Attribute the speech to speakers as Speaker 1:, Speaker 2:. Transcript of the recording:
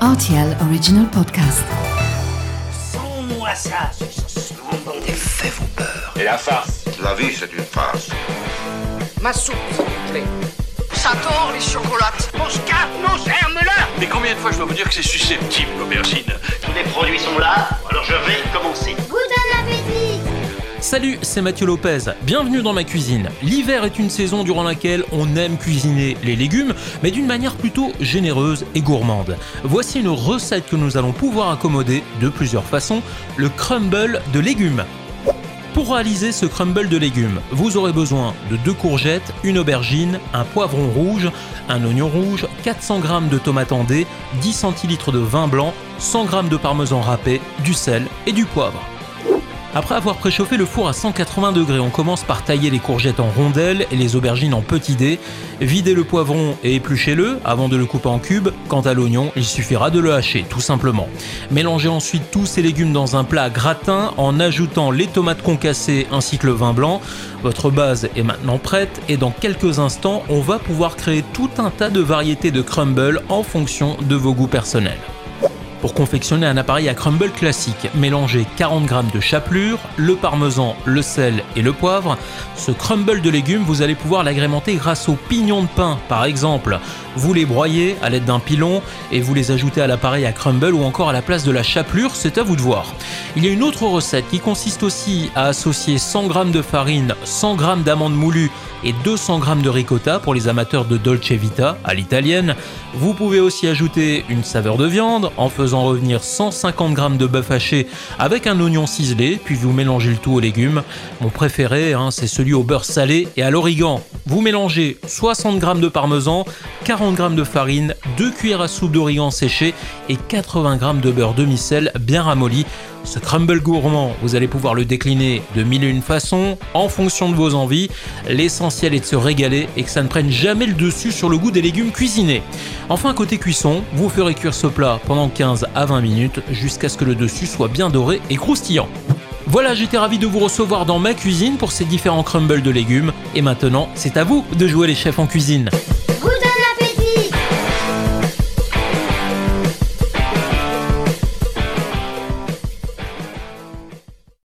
Speaker 1: RTL Original Podcast.
Speaker 2: Sans-moi ça,
Speaker 3: Des faits vous peur.
Speaker 4: Et la farce
Speaker 5: La vie, c'est une farce.
Speaker 6: Ma soupe, s'il vous plaît. Ça tord les chocolates.
Speaker 2: Mon scarpe, non, germe-là
Speaker 4: Mais combien de fois je dois vous dire que c'est susceptible, l'aubergine?
Speaker 2: Tous les produits sont là, alors je vais commencer.
Speaker 7: Salut, c'est Mathieu Lopez. Bienvenue dans ma cuisine. L'hiver est une saison durant laquelle on aime cuisiner les légumes, mais d'une manière plutôt généreuse et gourmande. Voici une recette que nous allons pouvoir accommoder de plusieurs façons, le crumble de légumes. Pour réaliser ce crumble de légumes, vous aurez besoin de deux courgettes, une aubergine, un poivron rouge, un oignon rouge, 400 g de tomates en dés, 10 centilitres de vin blanc, 100 g de parmesan râpé, du sel et du poivre. Après avoir préchauffé le four à 180 degrés, on commence par tailler les courgettes en rondelles et les aubergines en petits dés. Videz le poivron et épluchez-le avant de le couper en cubes. Quant à l'oignon, il suffira de le hacher, tout simplement. Mélangez ensuite tous ces légumes dans un plat gratin en ajoutant les tomates concassées ainsi que le vin blanc. Votre base est maintenant prête et dans quelques instants, on va pouvoir créer tout un tas de variétés de crumble en fonction de vos goûts personnels. Pour confectionner un appareil à crumble classique, mélangez 40 g de chapelure, le parmesan, le sel et le poivre. Ce crumble de légumes, vous allez pouvoir l'agrémenter grâce aux pignons de pain, par exemple. Vous les broyez à l'aide d'un pilon et vous les ajoutez à l'appareil à crumble ou encore à la place de la chapelure, c'est à vous de voir. Il y a une autre recette qui consiste aussi à associer 100 g de farine, 100 g d'amandes moulues et 200 g de ricotta pour les amateurs de dolce vita à l'italienne. Vous pouvez aussi ajouter une saveur de viande en faisant revenir 150 g de bœuf haché avec un oignon ciselé, puis vous mélangez le tout aux légumes. Mon préféré, hein, c'est celui au beurre salé et à l'origan. Vous mélangez 60 g de parmesan, 40 g de farine, 2 cuillères à soupe d'origan séché et 80 g de beurre demi-sel bien ramolli. Ce crumble gourmand, vous allez pouvoir le décliner de mille et une façons, en fonction de vos envies. L'essentiel est de se régaler et que ça ne prenne jamais le dessus sur le goût des légumes cuisinés. Enfin, côté cuisson, vous ferez cuire ce plat pendant 15 à 20 minutes jusqu'à ce que le dessus soit bien doré et croustillant. Voilà, j'étais ravi de vous recevoir dans ma cuisine pour ces différents crumbles de légumes. Et maintenant, c'est à vous de jouer les chefs en cuisine.